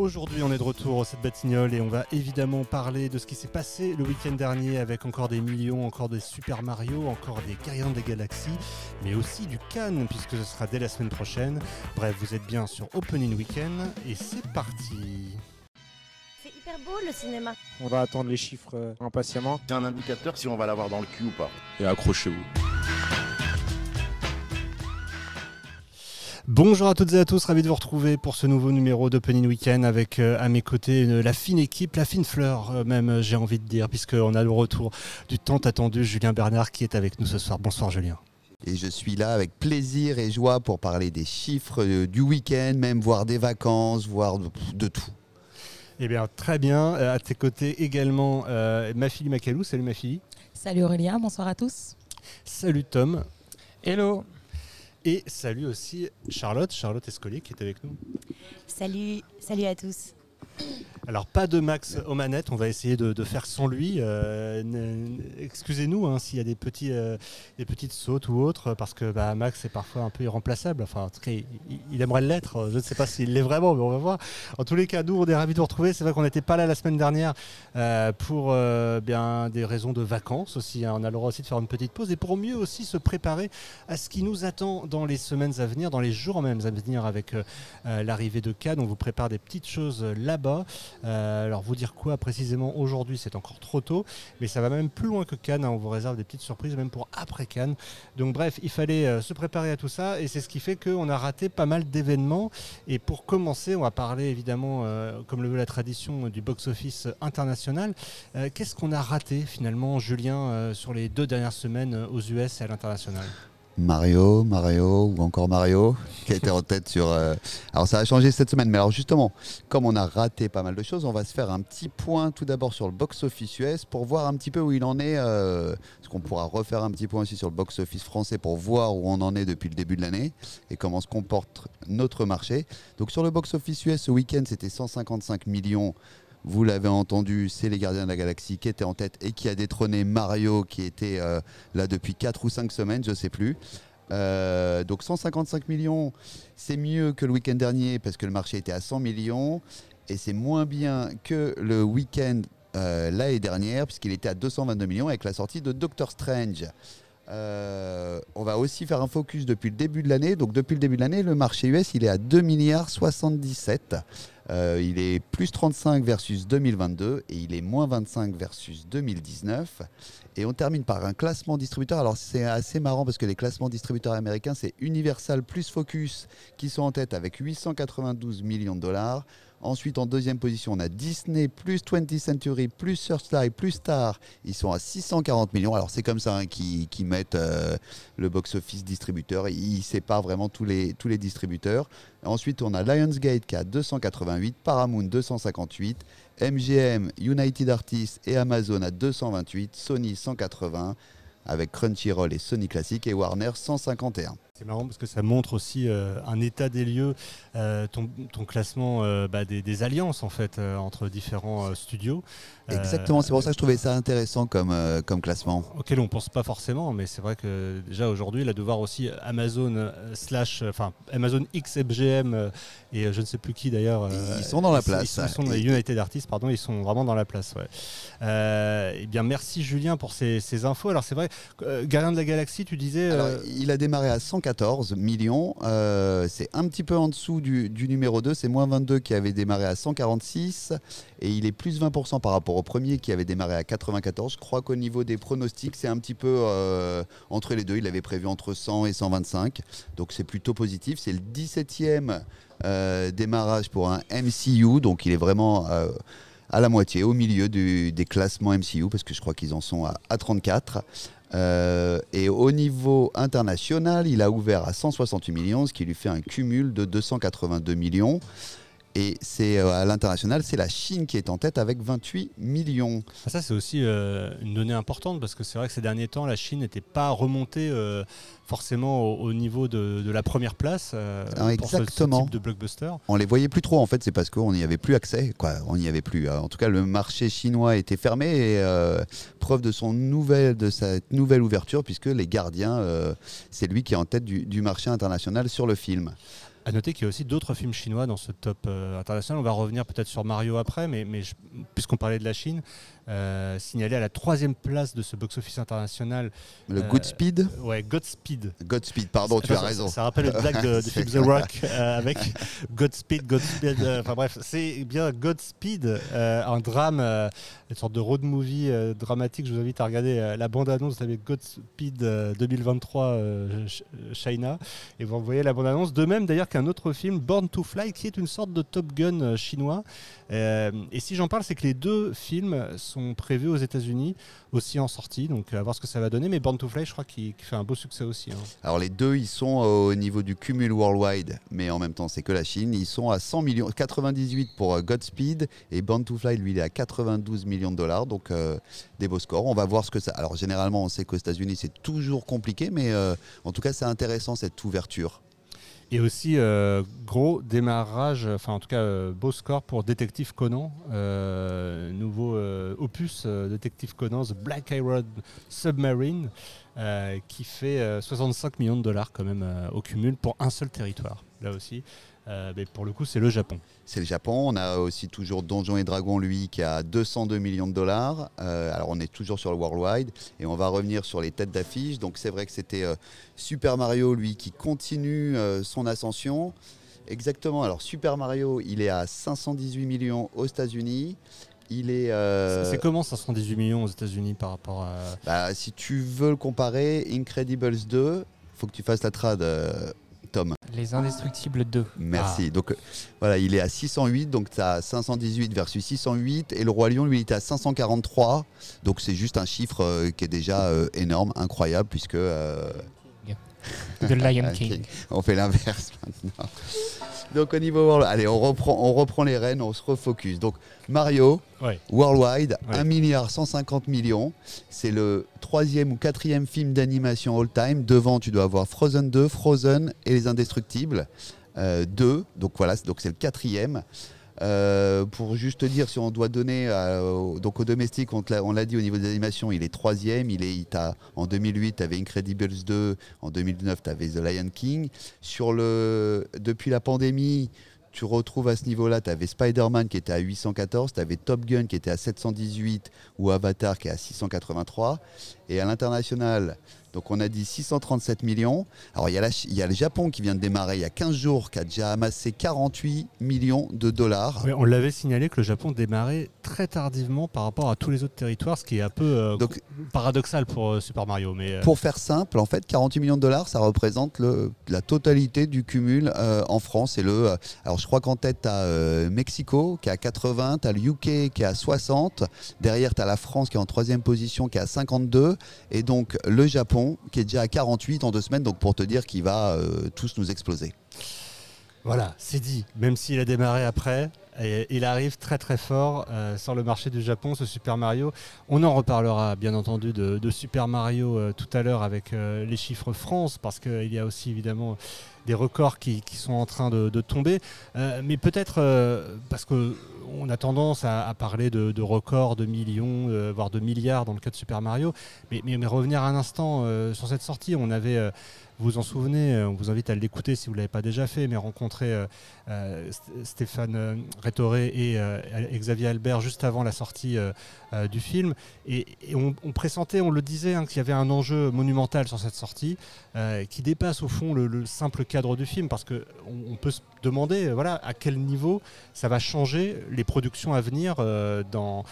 Aujourd'hui, on est de retour au 7 Batignolles et on va évidemment parler de ce qui s'est passé le week-end dernier avec encore des millions, encore des Super Mario, encore des Gardiens des Galaxies, mais aussi du Cannes puisque ce sera dès la semaine prochaine. Bref, vous êtes bien sur Opening Weekend et c'est parti. C'est hyper beau le cinéma. On va attendre les chiffres euh, impatiemment. C'est un indicateur si on va l'avoir dans le cul ou pas. Et accrochez-vous. Bonjour à toutes et à tous, ravi de vous retrouver pour ce nouveau numéro d'Opening Weekend avec euh, à mes côtés une- la fine équipe, la fine fleur euh, même euh, j'ai envie de dire, puisqu'on a le retour du tant attendu Julien Bernard qui est avec nous ce soir. Bonsoir Julien. Et je suis là avec plaisir et joie pour parler des chiffres euh, du week-end, même voir des vacances, voir de, de tout. Eh bien très bien, à tes côtés également euh, ma fille Macalou, salut ma fille. Salut Aurélien, bonsoir à tous. Salut Tom. Hello Et salut aussi Charlotte, Charlotte Escolier qui est avec nous. Salut, salut à tous. Alors pas de Max aux manettes, on va essayer de, faire sans lui. Euh, Excusez-nous hein, s'il y a des, petits, euh, des petites sautes ou autres, parce que bah, Max est parfois un peu irremplaçable. Enfin, en tout cas, il, aimerait l'être. Je ne sais pas s'il l'est vraiment, mais on va voir. En tous les cas, nous, on est ravis de vous retrouver. C'est vrai qu'on n'était pas là la semaine dernière euh, pour bien des raisons de vacances aussi. hein. On a le droit aussi de faire une petite pause et pour mieux aussi se préparer à ce qui nous attend dans les semaines à venir, dans les jours même à venir avec l'arrivée de Cannes. On vous prépare des petites choses euh, Euh, alors vous dire quoi précisément aujourd'hui, c'est encore trop tôt, mais ça va même plus loin que Cannes. hein. On vous réserve des petites surprises même pour après Cannes. Donc bref, il fallait euh, se préparer à tout ça et c'est ce qui fait qu'on a raté pas mal d'événements. Et pour commencer, on va parler évidemment, euh, comme le veut la tradition, du box-office international. Qu'est-ce qu'on a raté finalement, Julien, sur les deux dernières semaines aux US et à l'international? Mario, Mario ou encore Mario qui été en tête sur. euh, Alors ça a changé cette semaine, mais alors justement, comme on a raté pas mal de choses, on va se faire un petit point tout d'abord sur le box-office US pour voir un petit peu où il en est. euh, Parce qu'on pourra refaire un petit point aussi sur le box-office français pour voir où on en est depuis le début de l'année et comment se comporte notre marché. Donc sur le box-office US ce week-end, c'était 155 millions. Vous l'avez entendu, c'est les Gardiens de la Galaxie qui étaient en tête et qui a détrôné Mario qui était euh, là depuis 4 ou 5 semaines, je sais plus. Euh, donc 155 millions, c'est mieux que le week-end dernier parce que le marché était à 100 millions et c'est moins bien que le week-end euh, l'année dernière puisqu'il était à 222 millions avec la sortie de Doctor Strange. Euh, on va aussi faire un focus depuis le début de l'année. Donc depuis le début de l'année, le marché US il est à 2 milliards 77. Euh, il est plus 35 versus 2022 et il est moins 25 versus 2019. Et on termine par un classement distributeur. Alors c'est assez marrant parce que les classements distributeurs américains, c'est Universal plus Focus qui sont en tête avec 892 millions de dollars. Ensuite, en deuxième position, on a Disney plus 20th Century plus Searchlight plus Star. Ils sont à 640 millions. Alors c'est comme ça hein, qu'ils mettent euh, le box-office distributeur. Ils séparent vraiment tous les, tous les distributeurs. Ensuite, on a Lionsgate qui a 288, Paramount 258, MGM, United Artists et Amazon à 228, Sony 180, avec Crunchyroll et Sony Classic et Warner 151. C'est marrant parce que ça montre aussi euh, un état des lieux, euh, ton, classement euh, bah, des, des alliances en fait entre différents studios. Exactement, c'est pour ça que je trouvais ça intéressant comme, euh, comme classement. auquel on pense pas forcément, mais c'est vrai que déjà aujourd'hui, là, de voir aussi Amazon euh, slash, enfin Amazon euh, et euh, je ne sais plus qui d'ailleurs. Ils sont dans la ils- place. Ils, sont dans les Et- United Artists, pardon, ils sont vraiment dans la place. Ouais. Euh, eh bien, merci Julien pour ces, ces infos. Alors c'est vrai, euh, Gardien de la Galaxie, tu disais. Alors, euh, il a démarré à 114 millions. c'est un petit peu en dessous du, du numéro 2. C'est moins 22 qui avait démarré à 146. Et il est plus 20% par rapport au premier qui avait démarré à 94. Je crois qu'au niveau des pronostics, c'est un petit peu euh, entre les deux. Il avait prévu entre 100 et 125. Donc c'est plutôt positif. C'est le 17e euh, démarrage pour un MCU. Donc il est vraiment euh, à la moitié, au milieu des classements MCU, parce que je crois qu'ils en sont à, à 34. Euh, et au niveau international, il a ouvert à 168 millions, ce qui lui fait un cumul de 282 millions. Et c'est euh, à l'international, c'est la Chine qui est en tête avec 28 millions. Ah, Ça, c'est aussi euh, une donnée importante parce que c'est vrai que ces derniers temps, la Chine n'était pas remontée euh, forcément au, au niveau de, de la première place Ah, pour ce- type de blockbuster. On les voyait plus trop en fait, c'est parce qu'on n'y avait plus accès. Quoi. On n'y avait plus. En tout cas, le marché chinois était fermé et preuve de son nouvelle, de sa nouvelle ouverture, puisque les gardiens, c'est lui qui est en tête du, du marché international sur le film. À noter qu'il y a aussi d'autres films chinois dans ce top euh, international. On va revenir peut-être sur Mario après, mais, puisqu'on parlait de la Chine, euh, signalé à la troisième place de ce box-office international, Le Euh, Goodspeed ouais, Godspeed. Godspeed, pardon, tu as raison. Ça, rappelle une blague de, du C'est film The Rock euh, avec Godspeed, Godspeed. euh, Enfin bref, c'est bien Godspeed, euh, un drame, une sorte de road movie dramatique. Je vous invite à regarder la bande-annonce avec Godspeed euh, 2023 euh, Ch- China et vous voyez la bande-annonce. De même d'ailleurs qu'un autre film, Born to Fly, qui est une sorte de Top Gun chinois. Et si j'en parle, c'est que les deux films sont prévus aux États-Unis aussi en sortie, donc à voir ce que ça va donner. Mais Born to Fly, je crois qu'il fait un beau succès aussi. hein. Alors les deux, ils sont au niveau du cumul worldwide, mais en même temps, c'est que la Chine. Ils sont à 100 millions, 98 pour euh, Godspeed et Born to Fly, lui, il est à 92 millions de dollars, donc euh, des beaux scores. On va voir ce que ça. Alors généralement, on sait qu'aux États-Unis, c'est toujours compliqué, mais euh, en tout cas, c'est intéressant cette ouverture. Et aussi, euh, gros démarrage, enfin en tout cas, euh, beau score pour Détective Conan, euh, nouveau opus Détective Conan, The Black Iron Submarine, qui fait euh, 65 millions de dollars quand même au cumul pour un seul territoire, là aussi. Euh, mais pour le coup, c'est le Japon. C'est le Japon. On a aussi toujours Donjons et Dragons, lui, qui a 202 millions de dollars. Euh, alors, on est toujours sur le worldwide et on va revenir sur les têtes d'affiche. Donc, c'est vrai que c'était euh, Super Mario, lui, qui continue son ascension. Exactement. Alors, Super Mario, il est à 518 millions aux États-Unis. Il est. euh, C'est comment 518 millions aux États-Unis par rapport à. bah, si tu veux le comparer, Incredibles 2, faut que tu fasses la trad, euh, Tom. Les Indestructibles 2. Merci. Donc euh, voilà, il est à 608, donc tu as 518 versus 608, et le Roi Lion, lui, il est à 543. Donc c'est juste un chiffre euh, qui est déjà euh, énorme, incroyable, puisque euh, The Lion Ah, King. on fait l'inverse maintenant. Donc au niveau world, allez, on reprend, on reprend les rênes, on se refocus. Donc Mario, Ouais. worldwide, Ouais. 1 milliard 150 millions. C'est le troisième ou quatrième film d'animation all-time. Devant, tu dois avoir Frozen 2, Frozen et Les Indestructibles euh, 2. Donc voilà, donc c'est le quatrième. Euh, pour juste te dire, si on doit donner euh, au- donc au domestique, on l'a dit au niveau des animations, il est troisième. Il est, il en 2008, tu avais Incredibles 2. En 2009, tu avais The Lion King. Sur le, depuis la pandémie, tu retrouves à ce niveau-là, tu avais Spider-Man qui était à 814, tu avais Top Gun qui était à 718 ou Avatar qui est à 683. Et à l'international, donc on a dit 637 millions. Alors il y, a la Ch- il y a le Japon qui vient de démarrer il y a 15 jours, qui a déjà amassé 48 millions de dollars. On l'avait signalé que le Japon démarrait très tardivement par rapport à tous les autres territoires, ce qui est un peu euh, Donc- paradoxal pour euh, Super Mario. Mais euh, Pour faire simple, en fait, 48 millions de dollars, ça représente le- la totalité du cumul en France. Et le, alors, je crois qu'en tête, tu as Mexico qui est à 80, tu as le UK qui est à 60, derrière, tu as la France qui est en troisième position qui est à 52, et donc le Japon qui est déjà à 48 en deux semaines, donc pour te dire qu'il va euh, tous nous exploser. Voilà, c'est dit. Même s'il a démarré après, il arrive très très fort euh, sur le marché du Japon, ce Super Mario. On en reparlera bien entendu de, Super Mario euh, tout à l'heure avec les chiffres France, parce qu'il y a aussi évidemment des records qui, sont en train de, tomber. Euh, mais peut-être euh, parce qu'on a tendance à, parler de, records, de millions, euh, voire de milliards dans le cas de Super Mario. Mais, mais- revenir un instant sur cette sortie, on avait... vous en souvenez, euh, on vous invite à l'écouter si vous ne l'avez pas déjà fait, mais rencontrer euh, euh, St- Stéphane Rétoré et, Xavier Albert juste avant la sortie du film. Et, on, pressentait, on le disait, hein, qu'il y avait un enjeu monumental sur cette sortie qui dépasse au fond le, le simple cadre du film, parce qu'on on peut se demander voilà, à quel niveau ça va changer les productions à venir dans,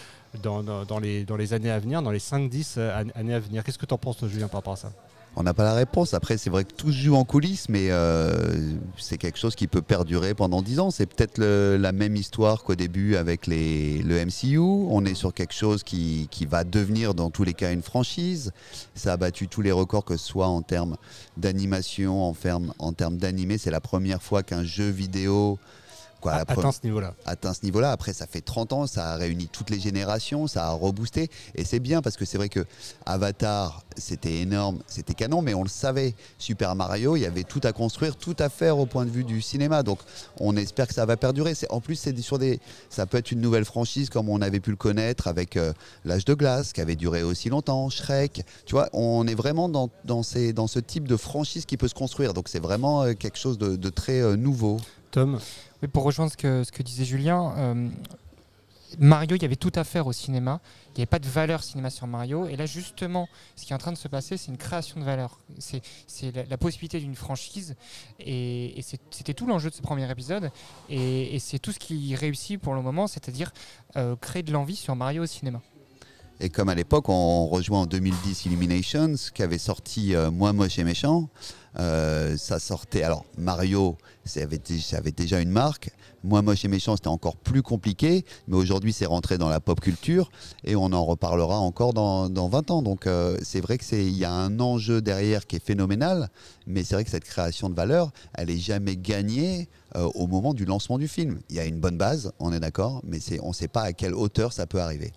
les, années à venir, dans les 5-10 euh, an- années à venir. Qu'est-ce que tu en penses, Julien, par rapport à ça? On n'a pas la réponse. Après, c'est vrai que tout se joue en coulisses, mais euh, c'est quelque chose qui peut perdurer pendant 10 ans. C'est peut-être la même histoire qu'au début avec les, le MCU. On est sur quelque chose qui, qui va devenir, dans tous les cas, une franchise. Ça a battu tous les records, que ce soit en termes d'animation, en, en termes d'animé. C'est la première fois qu'un jeu vidéo Quoi, Atteint ce niveau-là. atteint ce niveau-là. Après, ça fait 30 ans, ça a réuni toutes les générations, ça a reboosté. Et c'est bien parce que c'est vrai que Avatar, c'était énorme, c'était canon, mais on le savait. Super Mario, il y avait tout à construire, tout à faire au point de vue du cinéma. Donc, on espère que ça va perdurer. En plus, c'est sur des, ça peut être une nouvelle franchise comme on avait pu le connaître avec euh, L'âge de glace, qui avait duré aussi longtemps, Shrek. Tu vois, on est vraiment dans, dans, ces, dans ce type de franchise qui peut se construire. Donc, c'est vraiment euh, quelque chose de, de très euh, nouveau. Tom, Oui, pour rejoindre ce que, disait Julien, euh, Mario, il y avait tout à faire au cinéma. Il n'y avait pas de valeur cinéma sur Mario. Et là, justement, ce qui est en train de se passer, c'est une création de valeur. C'est la, possibilité d'une franchise. Et, c'était tout l'enjeu de ce premier épisode. Et, et c'est tout ce qui réussit pour le moment, c'est-à-dire euh, créer de l'envie sur Mario au cinéma. Et comme à l'époque, on rejoint en 2010 Illuminations, qui avait sorti euh, Moi moche et méchant. Euh, ça sortait. Alors, Mario, ça avait, ça avait déjà une marque. Moi moche et méchant, c'était encore plus compliqué. Mais aujourd'hui, c'est rentré dans la pop culture. Et on en reparlera encore dans, dans 20 ans. Donc, euh, c'est vrai qu'il y a un enjeu derrière qui est phénoménal. Mais c'est vrai que cette création de valeur, elle n'est jamais gagnée euh, au moment du lancement du film. Il y a une bonne base, on est d'accord. Mais on ne sait pas à quelle hauteur ça peut arriver.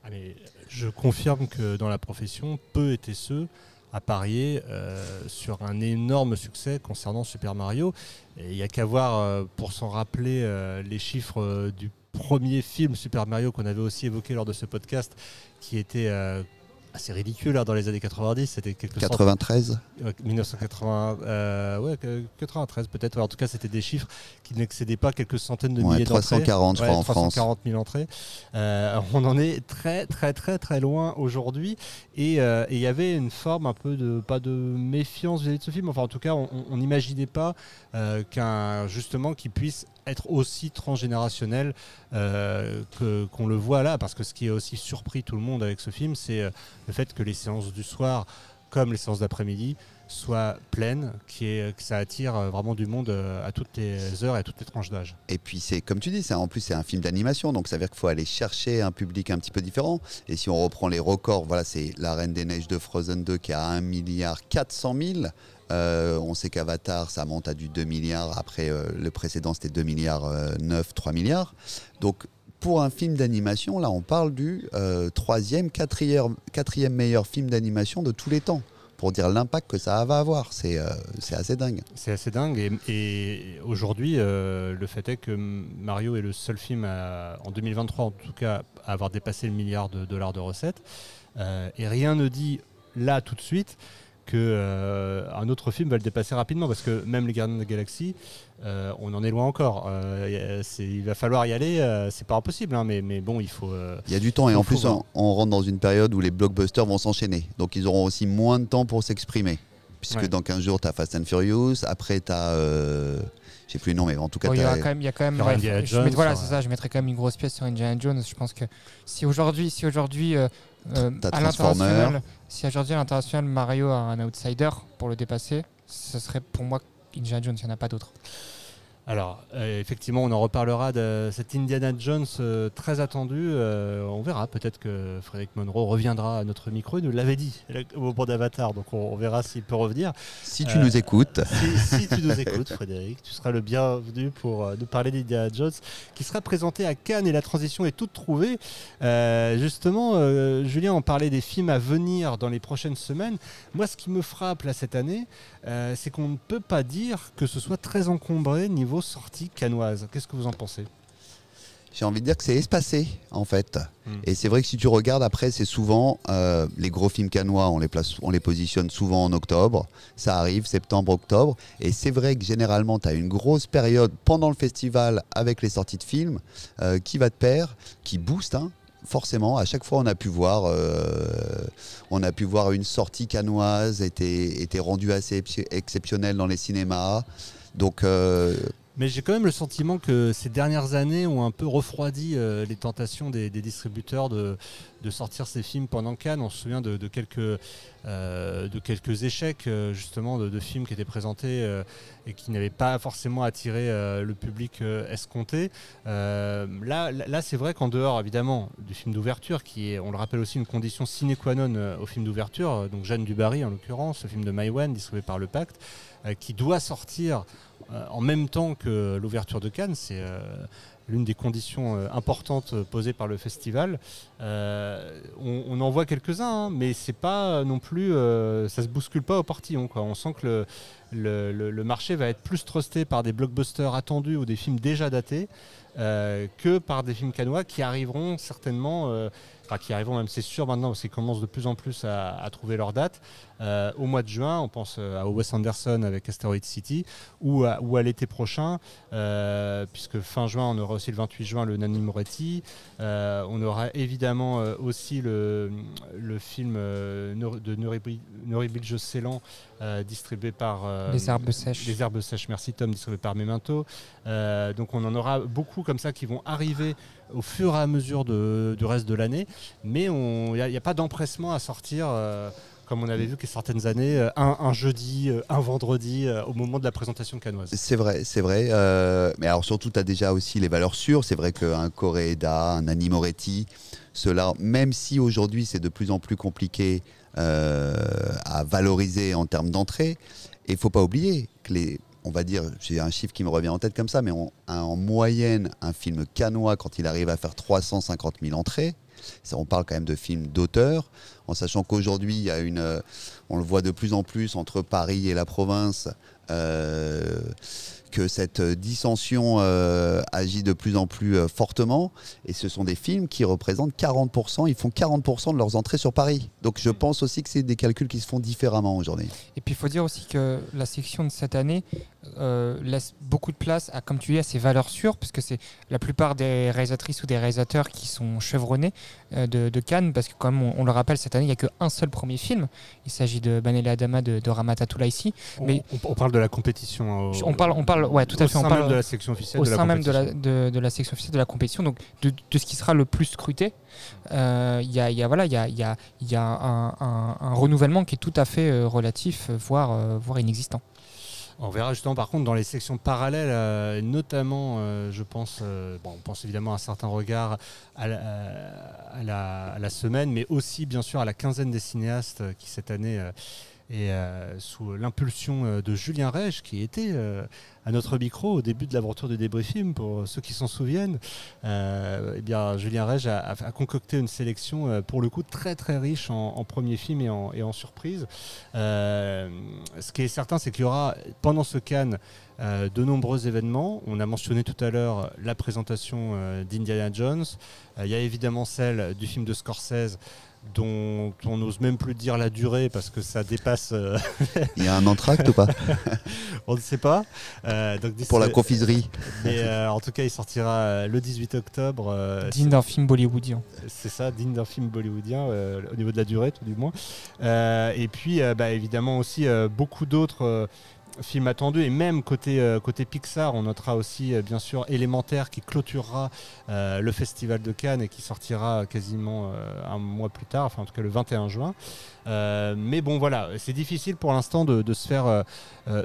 Je confirme que dans la profession, peu étaient ceux à parier euh, sur un énorme succès concernant Super Mario. Il n'y a qu'à voir, euh, pour s'en rappeler, euh, les chiffres du premier film Super Mario qu'on avait aussi évoqué lors de ce podcast, qui était assez ridicule hein, dans les années 90. C'était quelque sorte 93 Ouais, 1980, euh, ouais, que- 93 peut-être. Ouais, en tout cas, c'était des chiffres qui n'excédaient pas quelques centaines de Ouais, milliers d'entrées. 340, je crois, en France. 340 000 entrées. Euh, on en est très, très, très, très loin aujourd'hui. Et euh, et il y avait une forme un peu de, pas de méfiance vis-à-vis de ce film. Enfin, en tout cas, on n'imaginait pas euh, qu'un, justement, qu'il puisse être aussi transgénérationnel euh, que- qu'on le voit là. Parce que ce qui a aussi surpris tout le monde avec ce film, c'est euh, le fait que les séances du soir, comme les séances d'après-midi, soient pleines, qui est, que ça attire euh, vraiment du monde euh, à toutes les heures et à toutes les tranches d'âge. Et puis c'est comme tu dis, c'est en plus c'est un film d'animation, donc ça veut dire qu'il faut aller chercher un public un petit peu différent. Et si on reprend les records, voilà, c'est La Reine des Neiges de Frozen 2 qui a 1 milliard 400 000. Euh, on sait qu'Avatar, ça monte à du 2 milliards. Après, le précédent, c'était 2 milliards euh, 9, 3 milliards. Donc, pour un film d'animation, là, on parle du troisième, quatrième, quatrième meilleur film d'animation de tous les temps. Pour dire l'impact que ça va avoir. C'est euh, assez dingue. C'est assez dingue. Et, aujourd'hui, euh, le fait est que Mario est le seul film en 2023, en tout cas, à avoir dépassé le milliard de dollars de recettes. Euh, et rien ne dit là tout de suite que euh, un autre film va le dépasser rapidement parce que même les Gardiens de la Galaxie, euh, on en est loin encore. Euh, a- il va falloir y aller. euh, c'est pas impossible, hein, mais, mais bon, il faut. euh, Il y a du temps et en plus on, on rentre dans une période où les blockbusters vont s'enchaîner. Donc ils auront aussi moins de temps pour s'exprimer. Puisque Ouais. dans 15 jours, tu as Fast and Furious, après tu as... Euh, je sais plus le nom, mais en tout cas, Bon, il y aura quand même, il y a quand même. Je Jones, voilà, c'est ça. Je mettrais quand même une grosse pièce sur Indiana Jones. Je pense que si aujourd'hui, si aujourd'hui, euh, euh, à l'international, si aujourd'hui à l'international Mario a un outsider pour le dépasser, ce serait pour moi Indiana Jones. Il n'y en a pas d'autre. Alors, euh, effectivement, on en reparlera de cet Indiana Jones euh, très attendu. Euh, on verra. Peut-être que Frédéric Monroe reviendra à notre micro. Il nous l'avait dit au moment d'Avatar. Donc, on, on verra s'il peut revenir. si tu Euh, nous écoutes, Si, si tu nous écoutes, Frédéric, tu seras le bienvenu pour euh, nous parler d'Indiana Jones, qui sera présenté à Cannes et la transition est toute trouvée. Euh, justement, euh, Julien en parlait des films à venir dans les prochaines semaines. Moi, ce qui me frappe là cette année, euh, c'est qu'on ne peut pas dire que ce soit très encombré niveau sortie canoise. Qu'est-ce que vous en pensez? J'ai envie de dire que c'est espacé en fait. Hmm. Et c'est vrai que si tu regardes après, c'est souvent euh, les gros films canois, on les, place, on les positionne souvent en octobre. Ça arrive septembre, octobre. Et c'est vrai que généralement, tu as une grosse période pendant le festival avec les sorties de films euh, qui va de pair, qui booste. hein. Forcément, à chaque fois, on a pu voir, euh, on a pu voir une sortie canoise était, était rendue assez ex- exceptionnelle dans les cinémas. Donc, euh, Mais j'ai quand même le sentiment que ces dernières années ont un peu refroidi euh, les tentations des, des distributeurs de, de sortir ces films pendant Cannes. On se souvient de, euh, quelques échecs euh, justement de, films qui étaient présentés euh, et qui n'avaient pas forcément attiré le public escompté. Là, là, c'est vrai qu'en dehors évidemment du film d'ouverture, qui est, on le rappelle aussi, une condition sine qua non au film d'ouverture, donc Jeanne Dubarry en l'occurrence, le film de Maïwan distribué par Le Pacte, qui doit sortir en même temps que l'ouverture de Cannes. L'une des conditions euh, importantes euh, posées par le festival. Euh, on, en voit quelques-uns, hein, mais c'est pas non plus, ça se bouscule pas au portillon. On sent que le, le- le marché va être plus trusté par des blockbusters attendus ou des films déjà datés euh, que par des films canois qui arriveront certainement, euh, enfin qui arriveront même c'est sûr maintenant parce qu'ils commencent de plus en plus à, trouver leur date. Euh, au mois de juin, on pense à Wes Anderson avec Asteroid City ou à, l'été prochain, puisque fin juin on aura aussi le 28 juin le Nanni Moretti. On aura évidemment aussi le, film de Nuri Bilge Ceylan euh, distribué par euh, Les herbes sèches. les herbes sèches, merci Tom, distribué par Memento. Euh, donc on en aura beaucoup comme ça qui vont arriver au fur et à mesure de- du reste de l'année, mais il n'y a, pas d'empressement à sortir. euh, comme on avait vu que certaines années, euh, un, un jeudi, euh, un vendredi, euh, au moment de la présentation canoise. C'est vrai, c'est vrai. euh, mais alors surtout, tu as déjà aussi les valeurs sûres. C'est vrai qu'un Coréda, un Annie Moretti, cela, même si aujourd'hui c'est de plus en plus compliqué euh, à valoriser en termes d'entrée, et il faut pas oublier que les, on va dire, j'ai un chiffre qui me revient en tête comme ça, mais on- un- en moyenne, un film canois, quand il arrive à faire 350 000 entrées, on parle quand même de films d'auteur, en sachant qu'aujourd'hui, il y a une, euh, on le voit de plus en plus entre Paris et la province, euh, que cette dissension euh, agit de plus en plus euh, fortement. Et ce sont des films qui représentent 40%, ils font 40% de leurs entrées sur Paris. Donc je pense aussi que c'est des calculs qui se font différemment aujourd'hui. Et puis il faut dire aussi que la section de cette année euh, laisse beaucoup de place à, comme tu dis, à ces valeurs sûres, parce que c'est la plupart des réalisatrices ou des réalisateurs qui sont chevronnés euh, de, de Cannes, parce que comme on, on le rappelle, cette année, il n'y a qu'un seul premier film. Il s'agit de Banele Adama de, de Ramata ici. On, Mais- on- on parle de la compétition. On parle, on parle, ouais, tout à au fait. On sein parle même de la section officielle au de la même de la, compétition. de, de la section officielle de la compétition, donc de, de ce qui sera le plus scruté. Euh, Il y, a, il y a- voilà, il y a, il y a- il y a un, un- un renouvellement qui est tout à fait euh, relatif, euh, voire, voire inexistant. On verra justement par contre dans les sections parallèles, euh, notamment, euh, je pense, euh, bon, on pense évidemment à un certain regard à la, à la- à la semaine, mais aussi bien sûr à la quinzaine des cinéastes qui cette année est euh, sous l'impulsion euh, de Julien Rège, qui était euh, à notre micro au début de l'aventure de débriefing, pour ceux qui s'en souviennent. Eh bien, Julien Rège a, concocté une sélection pour le coup très très riche en, en premier film et en, et en surprise. Ce qui est certain, c'est qu'il y aura pendant ce Cannes de nombreux événements. On a mentionné tout à l'heure la présentation d'Indiana Jones. Il y a évidemment celle du film de Scorsese dont on n'ose même plus dire la durée parce que ça dépasse, euh, Il y a un entracte ou pas on ne sait pas. Euh, donc, Pour la confiserie mais euh, en tout cas, il sortira le 18 octobre. euh, Digne d'un film bollywoodien. c'est ça, digne d'un film bollywoodien, euh, au niveau de la durée, tout du moins. Euh, et puis, euh, bah, évidemment, aussi euh, beaucoup d'autres films attendus. Et même côté, euh, côté Pixar, on notera aussi, euh, bien sûr, Élémentaire qui clôturera euh, le Festival de Cannes et qui sortira quasiment un mois plus tard, enfin, en tout cas le 21 juin. Mais bon, voilà, c'est difficile pour l'instant de, se faire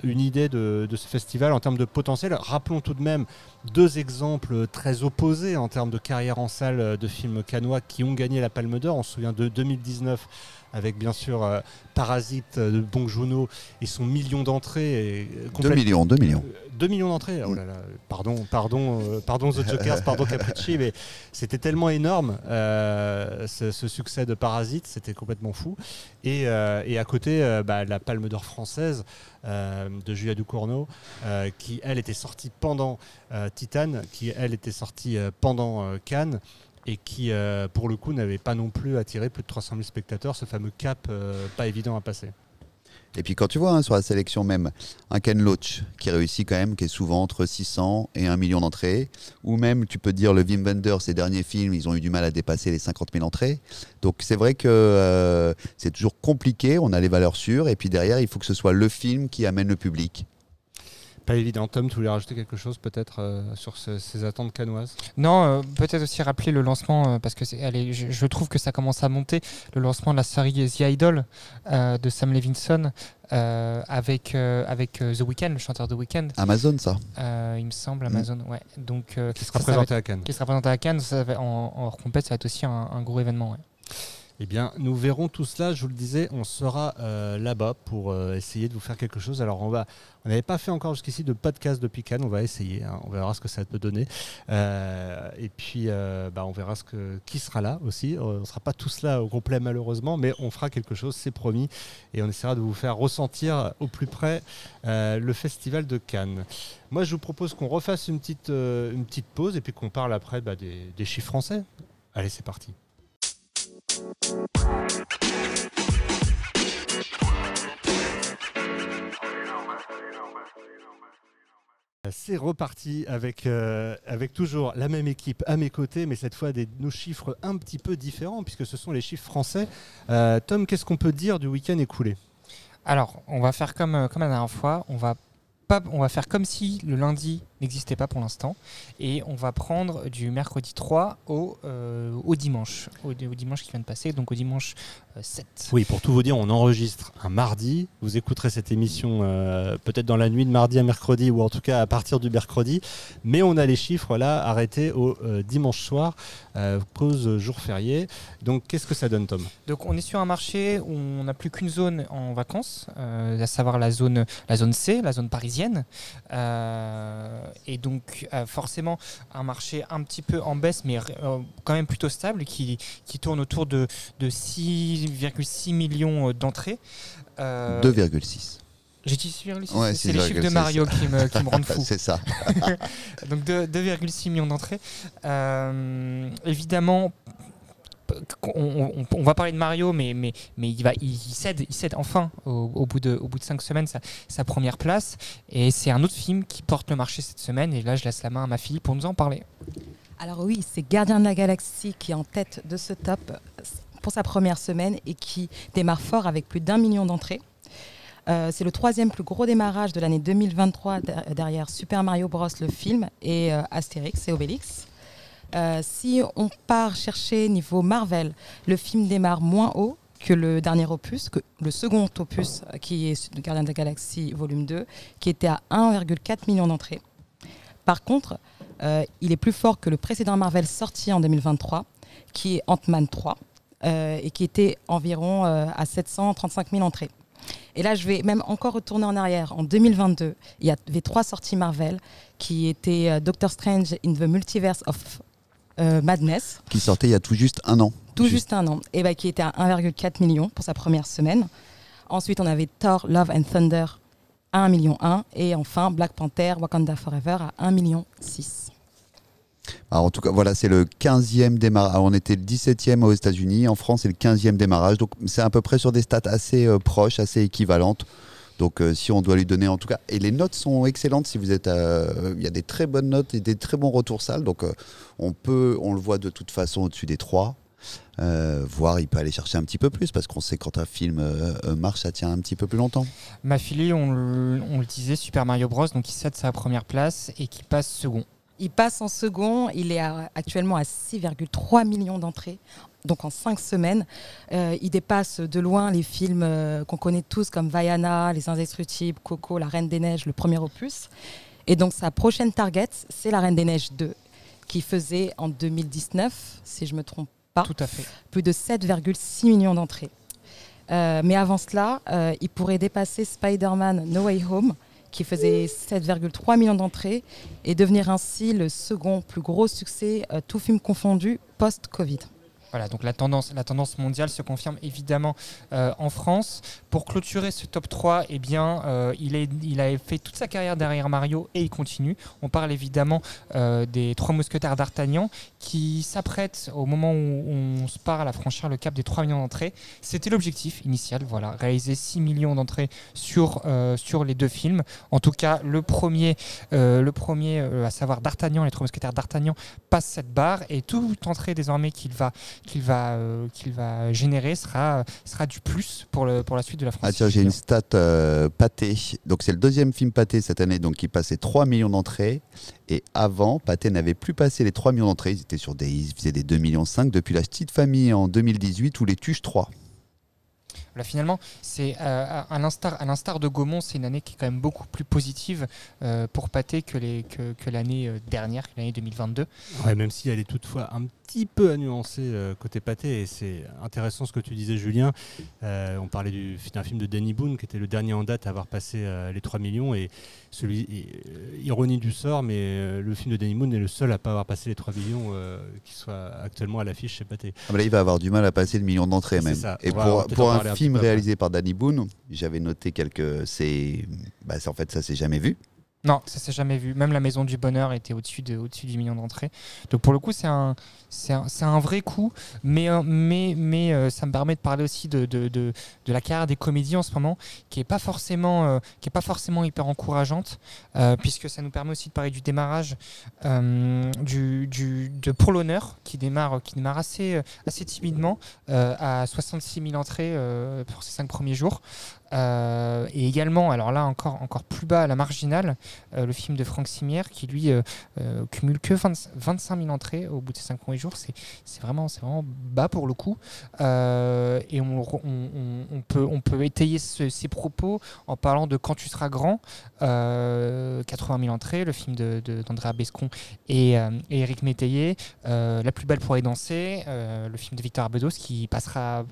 une idée de, de ce festival en termes de potentiel. Rappelons tout de même deux exemples très opposés en termes de carrière en salle de films canois qui ont gagné la Palme d'Or. On se souvient de 2019 avec bien sûr euh, Parasite euh, de Bong Joon-ho et son million d'entrées. et, euh, 2 complète- millions, 2 millions. euh, 2 millions d'entrées. Oh là là, pardon, pardon, euh, pardon The Jokers, pardon Capricci, mais c'était tellement énorme euh, ce, ce succès de Parasite, c'était complètement fou. Et, euh, et à côté, euh, bah, la Palme d'Or française euh, de Julia Ducournau, euh, qui elle était sortie pendant euh, Titane, qui elle était sortie euh, pendant euh, Cannes. Et qui, euh, pour le coup, n'avait pas non plus attiré plus de 300 000 spectateurs, ce fameux cap euh, pas évident à passer. Et puis quand tu vois hein, sur la sélection même un Ken Loach qui réussit quand même, qui est souvent entre 600 et 1 million d'entrées, ou même tu peux dire le Wim Wenders, ses derniers films, ils ont eu du mal à dépasser les 50 000 entrées. Donc c'est vrai que euh, c'est toujours compliqué, on a les valeurs sûres, et puis derrière il faut que ce soit le film qui amène le public. Pas évident. Tom, tu voulais rajouter quelque chose peut-être euh, sur ce- ces attentes canoises? Non, euh, peut-être aussi rappeler le lancement, euh, parce que c'est- allez, je, je trouve que ça commence à monter, le lancement de la série The Idol euh, de Sam Levinson euh, avec, euh, avec The Weeknd, le chanteur The Weeknd, Amazon, ça. euh, il me semble. Amazon, ouais. Donc, euh, Qui sera présenté à Cannes. qui sera présenté à Cannes, ça va- en, en hors compète, ça va être aussi un, un gros événement. ouais. Eh bien, nous verrons tout cela. Je vous le disais, on sera euh, là-bas pour euh, essayer de vous faire quelque chose. Alors, on va, on n'avait pas fait encore jusqu'ici de podcast depuis Cannes. On va essayer. hein. On verra ce que ça peut donner. Euh, et puis, bah, on verra ce que qui sera là aussi. On ne sera pas tous là au complet malheureusement, mais on fera quelque chose, c'est promis. Et on essaiera de vous faire ressentir au plus près le festival de Cannes. Moi, je vous propose qu'on refasse une petite, une petite pause et puis qu'on parle après bah, des chiffres français. Allez, c'est parti. C'est reparti avec, euh, avec toujours la même équipe à mes côtés, mais cette fois nos chiffres un petit peu différents, puisque ce sont les chiffres français. Euh, Tom, qu'est-ce qu'on peut dire du week-end écoulé? Alors, on va faire comme, euh, comme la dernière fois, on va, pas, on va faire comme si le lundi n'existait pas pour l'instant, et on va prendre du mercredi 3 au, euh, au dimanche, au, au dimanche qui vient de passer, donc au dimanche euh, 7. Oui, pour tout vous dire, on enregistre un mardi. Vous écouterez cette émission euh, peut-être dans la nuit de mardi à mercredi, ou en tout cas à partir du mercredi. Mais on a les chiffres là arrêtés au euh, dimanche soir, euh, cause jour férié. Donc qu'est-ce que ça donne, Tom? Donc on est sur un marché où on n'a plus qu'une zone en vacances, euh, à savoir la zone, la zone C, la zone parisienne. Euh, et donc euh, forcément un marché un petit peu en baisse, mais euh, quand même plutôt stable, qui, qui tourne autour de, de 6,6 millions d'entrées. Euh, 2,6. J'ai dit 6,6 Ouais, c'est les chiffres de 6,6. Mario qui me, qui me rendent fou. C'est ça. Donc de- 2,6 millions d'entrées. Euh, évidemment, on, va parler de Mario, mais, il, va, cède, il cède enfin au, bout de, 5 semaines sa, première place. Et c'est un autre film qui porte le marché cette semaine. Et là, je laisse la main à ma fille pour nous en parler. Alors oui, c'est Gardien de la Galaxie qui est en tête de ce top pour sa première semaine et qui démarre fort avec plus d'un million d'entrées. Euh, c'est le troisième plus gros démarrage de l'année 2023 der- derrière Super Mario Bros. le film et euh, Astérix et Obélix. Euh, si on part chercher niveau Marvel, le film démarre moins haut que le dernier opus, que le second opus euh, qui est Gardien de la Galaxie volume 2, qui était à 1,4 million d'entrées. Par contre, euh, il est plus fort que le précédent Marvel sorti en 2023, qui est Ant-Man 3, euh, et qui était environ à 735 000 entrées. Et là, je vais même encore retourner en arrière. En 2022, il y avait trois sorties Marvel qui étaient Doctor Strange in the Multiverse of euh, Madness, Qui sortait il y a tout juste un an. tout juste un an, et bah, qui était à 1,4 million pour sa première semaine. Ensuite, on avait Thor, Love and Thunder à 1 million 1, et enfin Black Panther, Wakanda Forever à 1 million 6. Alors, en tout cas, voilà, c'est le 15e démarrage. Alors, on était le 17e aux États-Unis. En France, c'est le 15e démarrage. Donc, c'est à peu près sur des stats assez euh, proches, assez équivalentes. Donc, euh, si on doit lui donner, en tout cas, et les notes sont excellentes. Si vous êtes, euh, il y a des très bonnes notes et des très bons retours salles. Donc, euh, on peut, on le voit de toute façon au-dessus des trois. Euh, voire, il peut aller chercher un petit peu plus parce qu'on sait quand un film marche, ça tient un petit peu plus longtemps. Ma fille, on, le- on le disait, Super Mario Bros. Donc il cède sa première place et qui passe second. Il passe en second, il est à- actuellement à 6,3 millions d'entrées, donc en 5 semaines. Euh, il dépasse de loin les films euh, qu'on connaît tous comme Vaiana, Les Indestructibles, Coco, La Reine des Neiges, le premier opus. Et donc sa prochaine target, c'est La Reine des Neiges 2, qui faisait en 2019, si je me trompe pas, Tout à fait. plus de 7,6 millions d'entrées. Euh, mais avant cela, il pourrait dépasser Spider-Man No Way Home, qui faisait 7,3 millions d'entrées, et devenir ainsi le second plus gros succès, euh, tout film confondu, post-Covid. Voilà, donc la tendance, la tendance mondiale se confirme évidemment euh, en France. Pour clôturer ce top 3, eh bien, euh, il, a fait toute sa carrière derrière Mario et il continue. On parle évidemment euh, des trois mousquetaires d'Artagnan qui s'apprêtent au moment où on se parle à franchir le cap des 3 millions d'entrées. C'était l'objectif initial, voilà, réaliser 6 millions d'entrées sur, sur les deux films. En tout cas, le premier, le premier à savoir d'Artagnan, les trois mousquetaires d'Artagnan, passe cette barre et toute entrée désormais qu'il va qu'il va, euh, qu'il va générer sera, sera du plus pour, le, pour la suite de la France. Ah tiens, j'ai une stat euh, pâté. Donc c'est le deuxième film pâté cette année, donc qui passait 3 millions d'entrées. Et avant, Pâté n'avait plus passé les 3 millions d'entrées. Ils étaient sur des, ils faisaient des 2 millions 5 depuis la petite famille en 2018 ou les Tuches 3. Là, finalement, c'est euh, à l'instar, à l'instar de Gaumont, c'est une année qui est quand même beaucoup plus positive euh, pour Pâté que, les, que, que l'année dernière, l'année 2022. Ouais, même si elle est toutefois un petit peu à nuancer euh, côté pâté, et c'est intéressant ce que tu disais, Julien. Euh, on parlait du, d'un film de Danny Boone, qui était le dernier en date à avoir passé euh, les 3 millions, et celui, et, ironie du sort, mais euh, le film de Danny Boone est le seul à pas avoir passé les 3 millions qui soit actuellement à l'affiche chez Pâté. Ah bah là, il va avoir du mal à passer le million d'entrées même. ça. Et pour, un film réalisé par Danny Boone, j'avais noté quelques. C'est, bah, en fait, ça s'est jamais vu. Non, ça s'est jamais vu. Même la Maison du Bonheur était au-dessus de, au-dessus du million d'entrées. Donc pour le coup, c'est un, un, un vrai coup. Mais, euh, mais, mais euh, ça me permet de parler aussi de, de, de, de la carrière des comédies en ce moment, qui est pas forcément, euh, pas forcément hyper encourageante, puisque ça nous permet aussi de parler du démarrage du, du, de Pour l'honneur, qui démarre, qui démarre assez, assez timidement, à 66 000 entrées pour ses cinq premiers jours. Euh, et également, alors là encore, encore plus bas à la marginale, euh, le film de Franck Simière qui lui euh, cumule que 20 25 000 entrées au bout de ses 5 premiers jours. C'est vraiment, vraiment bas pour le coup. Et on, peut, on peut étayer ce- ces propos en parlant de Quand tu seras grand, euh, 80 000 entrées, le film de- de- d'Andrea Bescon et, et Eric Métayer, La plus belle pour aller danser, le film de Victor Arbedos qui passera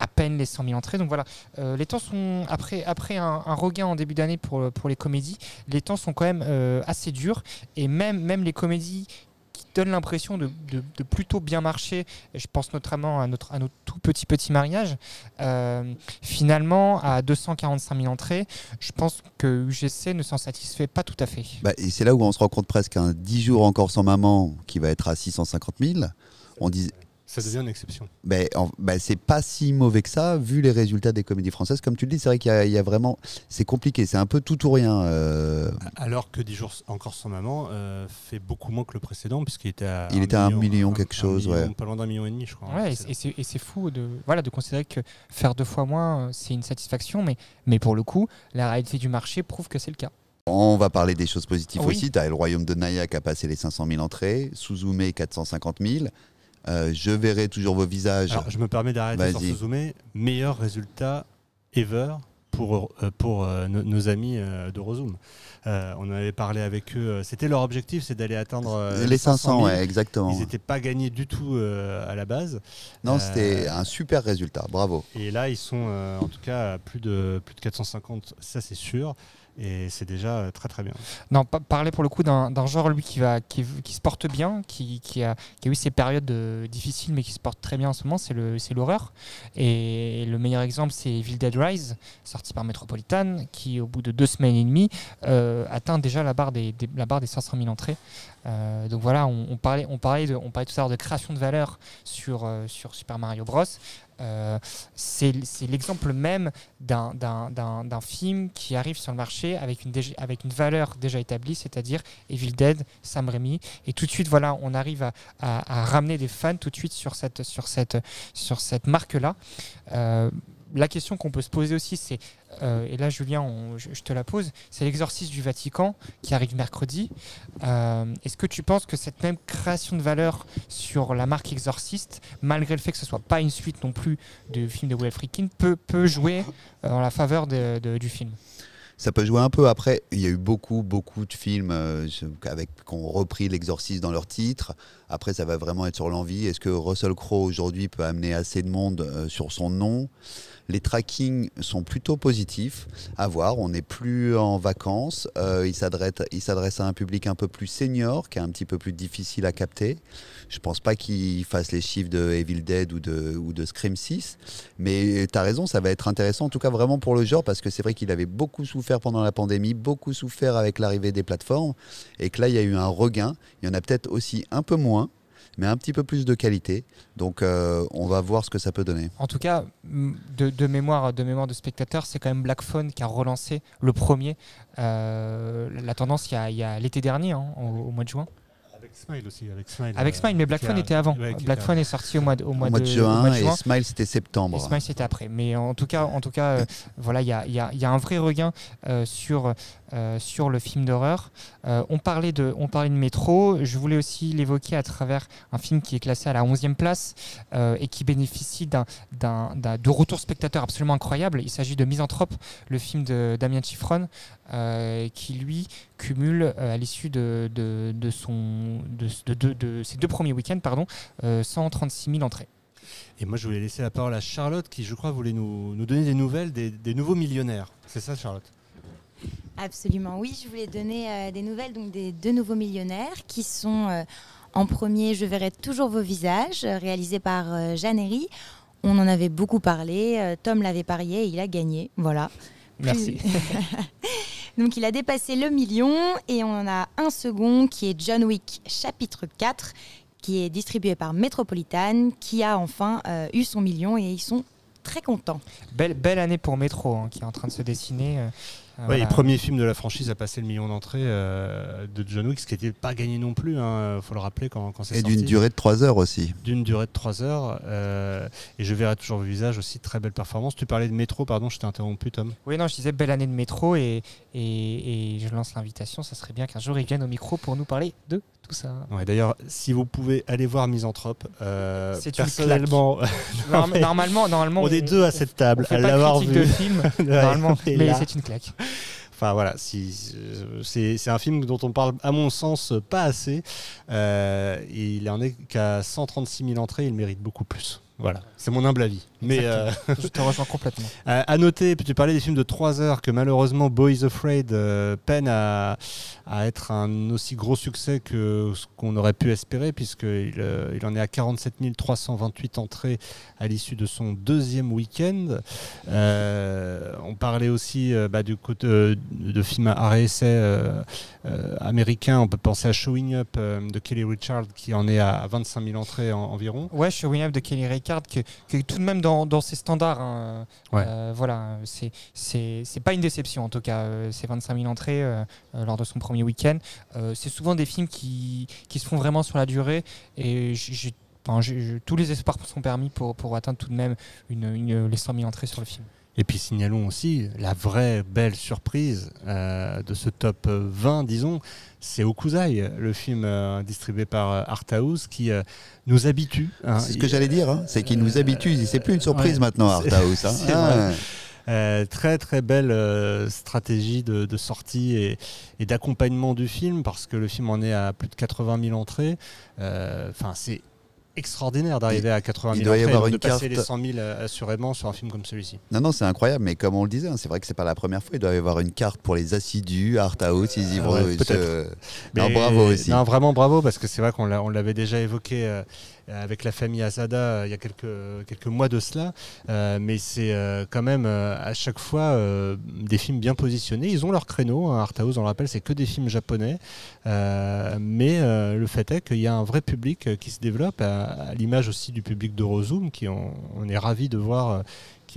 à peine les 100 000 entrées. Donc voilà, euh, les temps sont, après, après un, regain en début d'année pour, pour les comédies, les temps sont quand même euh, assez durs. Et même, même les comédies qui donnent l'impression de, de- plutôt bien marcher, je pense notamment à notre, à notre tout petit petit mariage, euh, finalement à 245 000 entrées, je pense que UGC ne s'en satisfait pas tout à fait. Bah, et c'est là où on se rend compte presque un 10 jours encore sans maman qui va être à 650 000. On dit, Ça devient une exception. ben, en- ben, c'est pas si mauvais que ça vu les résultats des comédies françaises. Comme tu le dis, c'est vrai qu'il y, a- il y a vraiment, c'est compliqué, c'est un peu tout ou rien. euh, Alors que 10 jours encore sans maman euh, fait beaucoup moins que le précédent, puisqu'il était à Il un était à un million quelque chose, million, ouais. Pas loin d'un million et demi, je crois. hein, Ouais, et c'est fou de, voilà, de considérer que faire deux fois moins, euh, c'est une satisfaction, mais, mais pour le coup, la réalité du marché prouve que c'est le cas. On va parler des choses positives Oui. aussi. Tu as le royaume de Naya qui a passé les 500 000 entrées, Suzume 450 000. Euh, je verrai toujours vos visages. Alors, je me permets d'arrêter sur. Suzume. Meilleur résultat ever pour, euh, pour euh, no- nos amis euh, de. Euh, on en avait parlé avec eux. C'était leur objectif, c'est d'aller atteindre les 500, 000. ouais, exactement. Ils n'étaient pas gagnés du tout à la base. Non, c'était un super résultat. Bravo. Et là, ils sont en tout cas à plus de, plus de 450, ça c'est sûr. Et c'est déjà euh, très très bien. Non, pa- parler pour le coup d'un genre, lui, qui, va, qui, se porte bien, qui, a, qui a eu ses périodes euh, difficiles, mais qui se porte très bien en ce moment, c'est l'horreur. Et le meilleur exemple, c'est Evil Dead Rise, sorti par Metropolitan, qui, au bout de deux semaines et demie, euh, atteint déjà la barre des, des- la barre des 500 000 entrées. Donc voilà, on, parlait, on, parlait tout à l'heure de création de valeur sur, sur Super Mario Bros. Euh, c'est l'exemple même d'un- film qui arrive sur le marché avec une, valeur déjà établie, c'est-à-dire Evil Dead, Sam Raimi. Et tout de suite, voilà, on arrive à, ramener des fans tout de suite sur cette marque-là. Euh, la question qu'on peut se poser aussi, c'est, euh, et là Julien, on- je, te la pose, c'est l'exorcisme du Vatican qui arrive mercredi. Euh, Est-ce que tu penses que cette même création de valeur sur la marque Exorciste, malgré le fait que ce soit pas une suite non plus du film de Will Friedkin, peut, jouer euh, en la faveur du film? Ça peut jouer un peu. Après, il y a eu beaucoup, beaucoup de films avec, qui ont repris l'exorcisme dans leur titre. Après, ça va vraiment être sur l'envie. Est-ce que Russell Crowe aujourd'hui peut amener assez de monde sur son nom? Les trackings sont plutôt positifs. À voir, on n'est plus en vacances. Euh, il s'adresse à un public un peu plus senior, qui est un petit peu plus difficile à capter. Je pense pas qu'il fasse les chiffres de Evil Dead ou de, ou de Scream 6. Mais tu as raison, ça va être intéressant, en tout cas vraiment pour le genre, parce que c'est vrai qu'il avait beaucoup souffert pendant la pandémie, beaucoup souffert avec l'arrivée des plateformes, et que là, il y a eu un regain. Il y en a peut-être aussi un peu moins, mais un petit peu plus de qualité. Donc, euh, on va voir ce que ça peut donner. En tout cas, de, de mémoire, de mémoire de spectateur, c'est quand même Black Phone qui a relancé le premier. euh, la tendance il y a, il y a l'été dernier, hein, au, au mois de juin. Avec Smile aussi. Avec Smile, Avec Smile, mais Black Phone a- était avant. ouais, Black Phone est sorti au mois de, au Au mois de, de au juin mois de et juin. Smile c'était septembre. Et Smile c'était après. Mais en tout cas, en tout cas, euh, voilà, il y a, il y a- il y a un vrai regain euh, sur euh, sur le film d'horreur. Euh, on parlait de on parlait de Métro. Je voulais aussi l'évoquer à travers un film qui est classé à la 11e place euh, et qui bénéficie d'un d'un d'un- de retour spectateur absolument incroyable. Il s'agit de Misanthrope, le film de Damien Chiffron, euh, qui lui cumule euh, à l'issue de, de, de son de, de- ses deux premiers week-ends, pardon, euh, 136 000 entrées. Et moi, je voulais laisser la parole à Charlotte, qui, je crois, voulait nous, nous donner des nouvelles des nouveaux millionnaires. C'est ça, Charlotte? Absolument, oui. Je voulais donner euh, des nouvelles donc des deux nouveaux millionnaires qui sont euh, en premier Je verrai toujours vos visages, euh, réalisé par euh, Jeanne Herry. On en avait beaucoup parlé. Tom l'avait parié et il a gagné. Voilà. Merci. donc il a dépassé le million et on en a un second qui est John Wick chapitre 4 qui est distribué par Metropolitan qui a enfin eu son million et ils sont très contents. Belle, belle année pour Métro hein, qui est en train de se dessiner. Euh, Ouais, voilà. le premier film de la franchise a passé le million d'entrées euh, de John Wick, ce qui n'était pas gagné non plus, il faut le rappeler quand, quand c'est Et d'une durée de 3 heures aussi. D'une durée de 3 heures. euh, et je verrai toujours vos visages aussi, très belle performance. Tu parlais de métro, pardon, je t'ai interrompu, Tom. Oui, non, je disais belle année de Métro et, et, et je lance l'invitation. Ça serait bien qu'un jour ils viennent au micro pour nous parler de tout ça. Ouais, D'ailleurs, si vous pouvez aller voir Misanthrope, euh, personnellement, Norm- mais normalement, normalement, on est deux à cette table on à l'avoir vu. de film, normalement, mais c'est une claque. Enfin voilà, si, c'est un film dont on parle à mon sens pas assez. Euh, il en est qu'à 136 000 entrées, il mérite beaucoup plus. Voilà, c'est mon humble avis. Mais euh, Je te rejoins complètement. à à noter, tu parlais des films de 3 heures que malheureusement Boys Afraid euh, peine à, à être un aussi gros succès que ce qu'on aurait pu espérer, puisqu'il euh, il en est à 47 328 entrées à l'issue de son deuxième week-end. Euh, on parlait aussi euh, bah, du côté euh, de films à essai euh, euh, américains. On peut penser à Showing Up euh, de Kelly Richard qui en est à 25 000 entrées en- environ. Ouais, Showing Up de Kelly Reichardt, que, que tout de même dans, dans ses standards, hein, Ouais. euh, voilà, c'est c'est c'est pas une déception en tout cas. euh, ces 25 000 entrées euh, euh, lors de son premier week-end, Euh, c'est souvent des films qui, qui se font vraiment sur la durée et j'ai- enfin, tous les espoirs sont permis pour, pour atteindre tout de même une, une- les 100 000 entrées sur le film. Et puis signalons aussi la vraie belle surprise euh, de ce top 20, disons, c'est Okuzai, le film euh, distribué par euh, Arthouse qui euh, nous habitue. hein. C'est ce que j'allais dire, hein, c'est qu'il nous habitue. C'est plus une surprise Ouais, maintenant, Arthouse. hein. Ah. Euh, très très belle euh, stratégie de, de sortie et, et d'accompagnement du film parce que le film en est à plus de 80 000 entrées. Euh, Enfin, c'est extraordinaire d'arriver à 80 000 il doit y entrées avoir et de passer carte- les 100 000 euh, assurément sur un film comme celui-ci. Non, non, c'est incroyable, mais comme on le disait, hein, c'est vrai que c'est pas la première fois. Il doit y avoir une carte pour les assidus, Arthouse, ils y Ah ouais, ils se- Non, bravo aussi. Non, vraiment bravo parce que c'est vrai qu'on l'a- on l'avait déjà évoqué euh, avec la famille Azada euh, il y a quelques, quelques mois de cela. Euh, mais c'est euh, quand même euh, à chaque fois euh, des films bien positionnés. Ils ont leur créneau. Hein, Arthouse, on le rappelle, c'est que des films japonais. Euh, mais euh, le fait est qu'il y a un vrai public euh, qui se développe, à, l'image aussi du public d'Eurozoom, qui on, on est ravi de voir.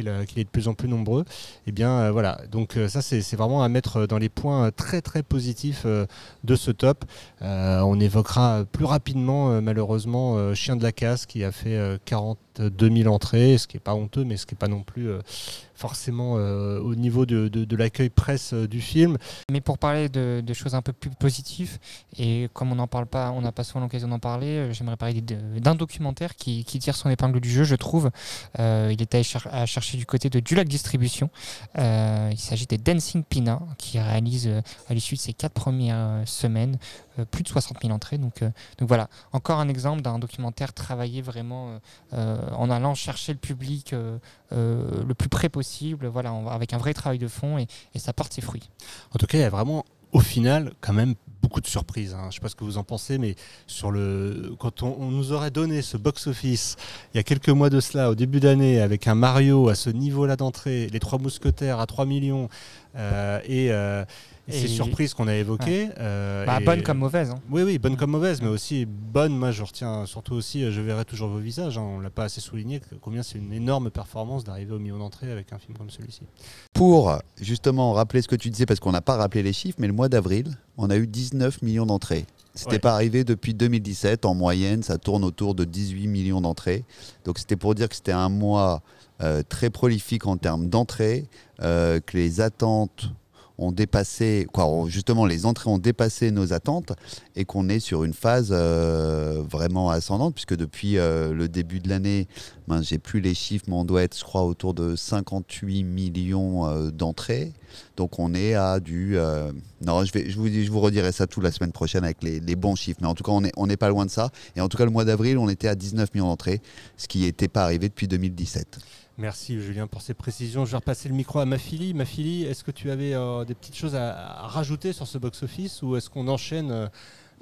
Euh, qu'il est de plus en plus nombreux. Et bien euh, voilà, donc euh, ça c'est vraiment à mettre dans les points très très positifs de ce top. on évoquera plus rapidement malheureusement Chien de la Casse qui a fait 40 2000 entrées, ce qui n'est pas honteux, mais ce qui n'est pas non plus euh, forcément euh, au niveau de, de, l'accueil presse euh, du film. Mais pour parler de, choses un peu plus positives, et comme on n'en parle pas, on n'a pas souvent l'occasion d'en parler, j'aimerais parler d'un documentaire qui, tire son épingle du jeu, je trouve. Il est allé à chercher du côté de Dulac Distribution. Il s'agit des Dancing Pina, qui réalise à l'issue de ses quatre premières semaines plus de 60 000 entrées. Donc, euh, donc voilà, encore un exemple d'un documentaire travaillé vraiment euh, euh, en allant chercher le public euh, euh, le plus près possible, voilà, avec un vrai travail de fond, et, ça porte ses fruits. En tout cas, il y a vraiment au final quand même beaucoup de surprises. hein. Je ne sais pas ce que vous en pensez, mais sur le quand on, nous aurait donné ce box-office il y a quelques mois de cela, au début d'année, avec un Mario à ce niveau-là d'entrée, les trois mousquetaires à 3 millions euh, et, euh, et Et- ces surprises qu'on a évoquées. euh, Bah, et- bonne comme mauvaise. hein. Oui, oui, bonne comme mauvaise, mais aussi bonne. Moi, je retiens surtout aussi, euh, je verrai toujours vos visages. hein. on l'a pas assez souligné, combien c'est une énorme performance d'arriver au million d'entrées avec un film comme celui-ci. Pour justement rappeler ce que tu disais, parce qu'on n'a pas rappelé les chiffres, mais le mois d'avril, on a eu 19 millions d'entrées. C'était Ouais. pas arrivé depuis 2017. En moyenne, ça tourne autour de 18 millions d'entrées. Donc c'était pour dire que c'était un mois euh, très prolifique en termes d'entrées, euh, que les attentes ont dépassé, quoi, justement les entrées ont dépassé nos attentes et qu'on est sur une phase euh, vraiment ascendante puisque depuis euh, le début de l'année, ben, j'ai plus les chiffres, mais on doit être, je crois, autour de 58 millions euh, d'entrées. Donc on est à du. non, je, vais, je, vous, je vous redirai ça tout la semaine prochaine avec les, bons chiffres. Mais en tout cas, on n'est on n'est pas loin de ça. Et en tout cas, le mois d'avril, on était à 19 millions d'entrées, ce qui n'était pas arrivé depuis 2017. Merci Julien pour ces précisions. Je vais repasser le micro à ma fille. Ma fille, est-ce que tu avais euh, des petites choses à, à rajouter sur ce box-office ou est-ce qu'on enchaîne euh,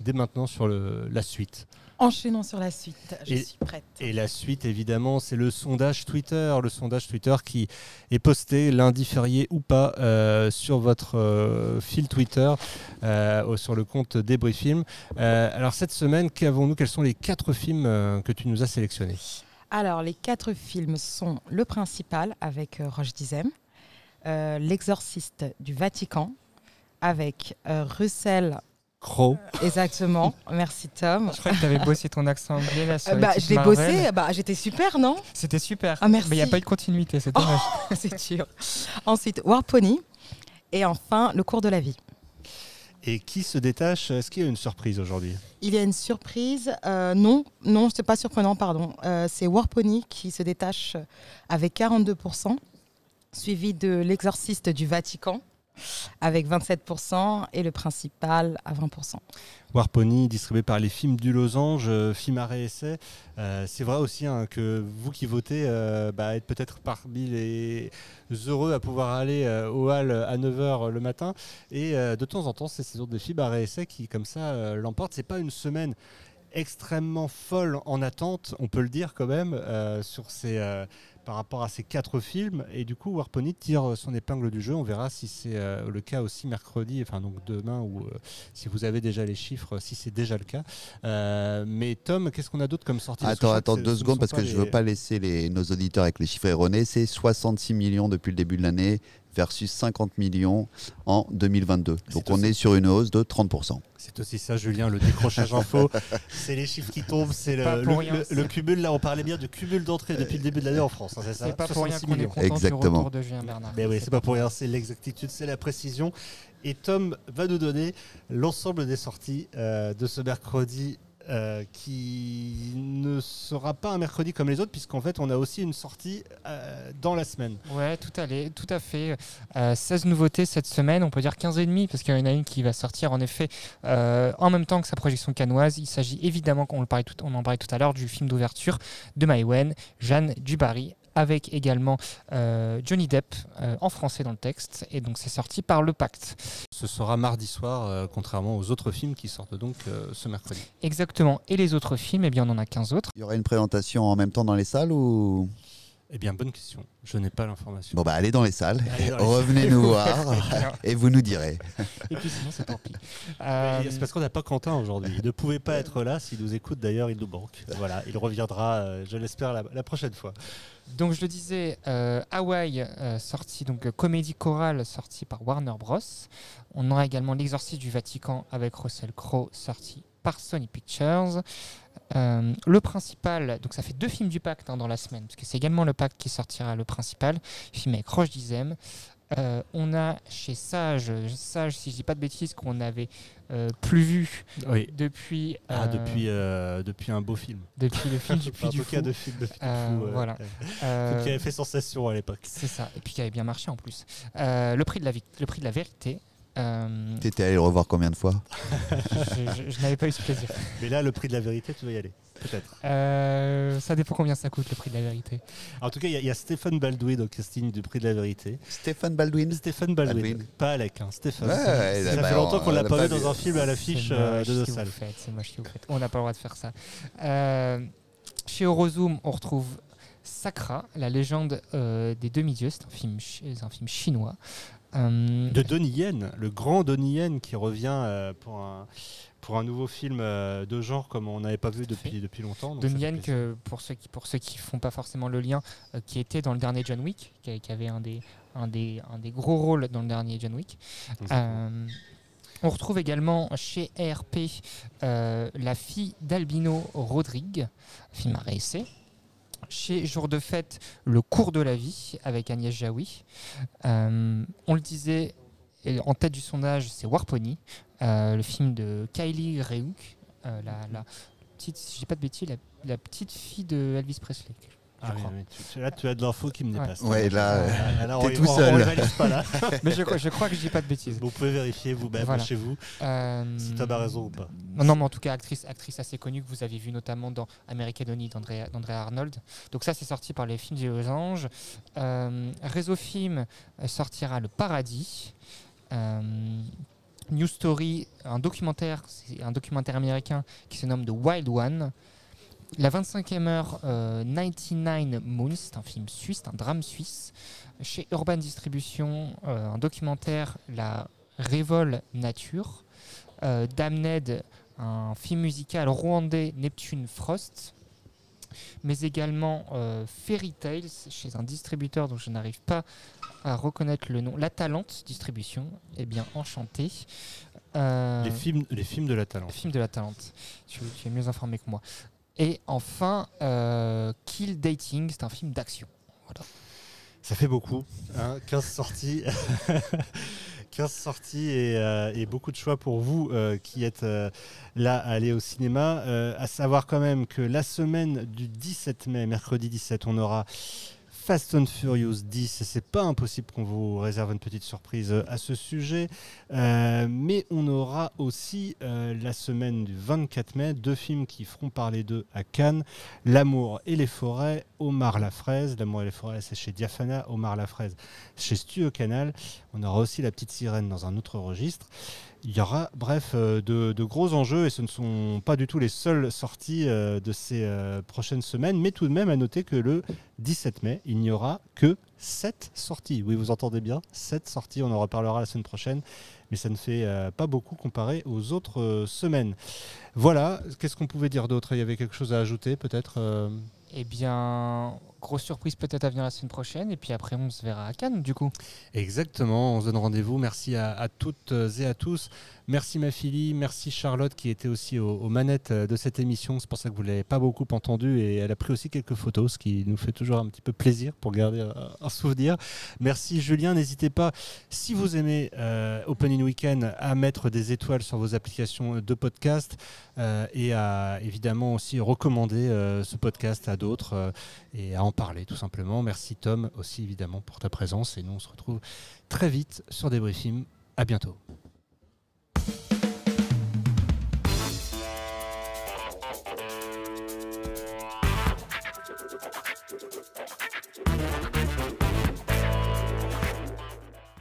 dès maintenant sur le- la suite? Enchaînons sur la suite. Je Et- suis prête. Et la suite, évidemment, c'est le sondage Twitter. Le sondage Twitter qui est posté lundi férié ou pas euh, sur votre euh, fil Twitter, euh, sur le compte Débris Film. Alors cette semaine, qu'avons-nous? Quels sont les quatre films que tu nous as sélectionnés? Alors, les quatre films sont Le Principal avec euh, Roche Dizem, euh, L'Exorciste du Vatican avec euh, Russell, Crow. exactement. Merci Tom. Je crois que tu avais bossé ton accent anglais là sur Euh, les bah, je l'ai bossé, bah, j'étais super, non? C'était super. Ah, merci. Mais il n'y a pas eu de continuité, c'est dommage. C'est sûr. Ensuite, War Pony. Et enfin, Le cours de la vie. Et qui se détache? Est-ce qu'il y a une surprise aujourd'hui? Il y a une surprise. euh, non, non, c'est pas surprenant, pardon. Euh, c'est War Pony qui se détache avec 42%, suivi de L'Exorciste du Vatican avec 27% et le principal à 20%. Warpony, distribué par les films du Losange, euh, film arrêt essai. Euh, c'est vrai aussi hein, que vous qui votez, euh, bah, êtes peut-être parmi les heureux à pouvoir aller euh, au hall à 9h le matin. Et euh, de temps en temps, c'est ces autres des films arrêt essai qui, comme ça, l'emportent. C'est pas une semaine extrêmement folle en attente, on peut le dire quand même, sur ces, par rapport à ces quatre films. Et du coup, Warpony tire son épingle du jeu. On verra si c'est euh, le cas aussi mercredi, enfin donc demain, ou euh, si vous avez déjà les chiffres, si c'est déjà le cas. Euh, mais Tom, qu'est-ce qu'on a d'autre comme sortie je Attends, attends deux secondes parce que je les- veux pas laisser les, nos auditeurs avec les chiffres erronés. C'est 66 millions depuis le début de l'année versus 50 millions en 2022. Donc on aussi- est sur une hausse de 30%. C'est aussi ça, Julien, le décrochage info. c'est les chiffres qui tombent, c'est Pas le, pour le- rien, le- le cumul. Là, on parlait bien de cumul d'entrée depuis le début de l'année en France. hein, c'est ça C'est pas pour rien 66 qu'on est millions. content du Exactement. retour de Julien Bernard. Mais oui, c'est pas pour rien, c'est l'exactitude, c'est la précision. Et Tom va nous donner l'ensemble des sorties euh, de ce mercredi. Euh, qui ne sera pas un mercredi comme les autres, puisqu'en fait, on a aussi une sortie euh, dans la semaine. Ouais, tout, allait, tout à fait. Euh, 16 nouveautés cette semaine, on peut dire 15 et demi, parce qu'il y en a une qui va sortir en effet euh, en même temps que sa projection canoise. Il s'agit évidemment, on, le parlait tout, on en parlait tout à l'heure, du film d'ouverture de Maïwen, Jeanne Dubarry, avec également euh, Johnny Depp euh, en français dans le texte. Et donc c'est sorti par Le Pacte. Ce sera mardi soir, euh, contrairement aux autres films qui sortent donc euh, ce mercredi. Exactement. Et les autres films, eh bien on en a 15 autres. Il y aura une présentation en même temps dans les salles ou? Eh bien, bonne question. Je n'ai pas l'information. Bon bah allez dans les salles, Allez dans les revenez nous voir et vous nous direz. Et puis sinon c'est tant pis. Euh, C'est parce qu'on n'a pas Quentin aujourd'hui. Il ne pouvait pas être là. S'il nous écoute d'ailleurs, il nous manque. Voilà, il reviendra, euh, je l'espère, la, la prochaine fois. Donc je le disais, euh, Hawaii, euh, sorti donc comédie chorale sortie par Warner Bros. On aura également L'Exorciste du Vatican avec Russell Crowe sorti par Sony Pictures. Euh, le principal, donc ça fait deux films du pacte hein, dans la semaine, parce que c'est également le pacte qui sortira le principal, film avec Roche Dizem. Euh, on a chez Sage, Sage, si je dis pas de bêtises, qu'on avait euh, plus vu Oui. depuis, Ah, euh, depuis, depuis un beau film. depuis le film du Puy du Fou. de film de Puy du Fou, euh, voilà. qui avait fait sensation à l'époque. C'est ça, et puis qui avait bien marché en plus. Le, prix de la le prix de la vérité. Euh, T'étais allé le revoir combien de fois je je- je n'avais pas eu ce plaisir. Mais là, le prix de la vérité, tu vas y aller. Peut-être. Euh, ça dépend combien ça coûte le prix de la vérité. En tout cas, il y, a- il y a Stéphane Baldwin au casting du prix de la vérité. Stéphane Baldwin Stéphane Baldwin. Baldwin. Pas Alec, hein, Stéphane. Ouais, ça ouais, ça bah, fait longtemps on- qu'on l'a pas vu dans un film à l'affiche euh, de nos salles. faites, C'est moche que vous faites. On n'a pas le droit de faire ça. Euh, chez Eurozoom, on retrouve Sakra, la légende euh, des demi-dieux. C'est un film, chi- c'est un film chinois. Euh, De Donnie Yen, le grand Donnie Yen qui revient euh, pour, un, pour un nouveau film euh, de genre comme on n'avait pas vu depuis, depuis longtemps. Nian, plaisir. que pour ceux qui pour ceux qui font pas forcément le lien, qui était dans le dernier John Wick, qui, qui avait un des un des un des gros rôles dans le dernier John Wick. Euh, On retrouve également chez ARP euh, La fille d'Albino Rodrigue, film à. Chez Jour de fête, Le cours de la vie avec Agnès Jaoui. Euh, on le disait, en tête du sondage, c'est Warpony, euh, le film de Kylie Reuk, euh, la, petite, si pas de bêtises, la petite fille de Elvis Presley. Ah oui, crois. oui, tu- là, tu as de l'info qui me dépasse. Ouais, là, euh, Ah, là, t'es on- tout on- seul. On pas là. Mais je, crois- je crois que je dis pas de bêtises. Vous pouvez vérifier vous-même Voilà. chez vous. Euh, Si Tom a raison ou pas. Non, non, mais en tout cas, actrice, actrice assez connue que vous avez vue notamment dans American Honey d'Andrea d'Andrea Arnold. Donc ça, c'est sorti par les films des Losanges. Euh, Réseau Film sortira Le Paradis. Euh, New Story, un documentaire, c'est un documentaire américain qui se nomme The Wild One. La 25e heure, euh, 99 Moons, c'est un film suisse, un drame suisse. Chez Urban Distribution, euh, un documentaire, La Révol Nature. Euh, Damned, un film musical rwandais, Neptune Frost. Mais également euh, Fairy Tales, chez un distributeur dont je n'arrive pas à reconnaître le nom. La Talente Distribution, eh bien, enchanté. Euh, Les films, les films de la talent. le film de la Talente. Tu, tu es mieux informé que moi. Et enfin, euh, Kill Dating, c'est un film d'action. Ça fait beaucoup. hein, 15 sorties. 15 sorties et, euh, et beaucoup de choix pour vous euh, qui êtes là à aller au cinéma. À savoir quand même que la semaine du 17 mai, mercredi 17, on aura Fast and Furious 10. Et C'est pas impossible qu'on vous réserve une petite surprise euh, à ce sujet. Euh, mais on aura aussi euh, la semaine du 24 mai deux films qui feront parler d'eux à Cannes. L'amour et les forêts, Omar la fraise. L'amour et les forêts, c'est chez Diafana. Omar la fraise, chez Studio Canal. On aura aussi la petite sirène dans un autre registre. Il y aura, bref, euh, de, de gros enjeux et ce ne sont pas du tout les seules sorties euh, de ces euh, prochaines semaines, mais tout de même à noter que le 17 mai, il n'y aura que 7 sorties. Oui, vous entendez bien, 7 sorties, on en reparlera la semaine prochaine, mais ça ne fait pas beaucoup comparé aux autres semaines. Voilà, qu'est-ce qu'on pouvait dire d'autre? Il y avait quelque chose à ajouter peut-être Eh bien, grosse surprise peut-être à venir la semaine prochaine. Et puis après, on se verra à Cannes, du coup. Exactement, on se donne rendez-vous. Merci à, toutes et à tous. Merci ma fille, merci Charlotte qui était aussi aux, manettes de cette émission. C'est pour ça que vous ne l'avez pas beaucoup entendu et elle a pris aussi quelques photos, ce qui nous fait toujours un petit peu plaisir pour garder un, souvenir. Merci Julien, n'hésitez pas, si vous aimez euh, Opening Weekend, à mettre des étoiles sur vos applications de podcast euh, et à évidemment aussi recommander euh, ce podcast à d'autres euh, et à en parler tout simplement. Merci Tom aussi évidemment pour ta présence et nous on se retrouve très vite sur des briefings. À bientôt.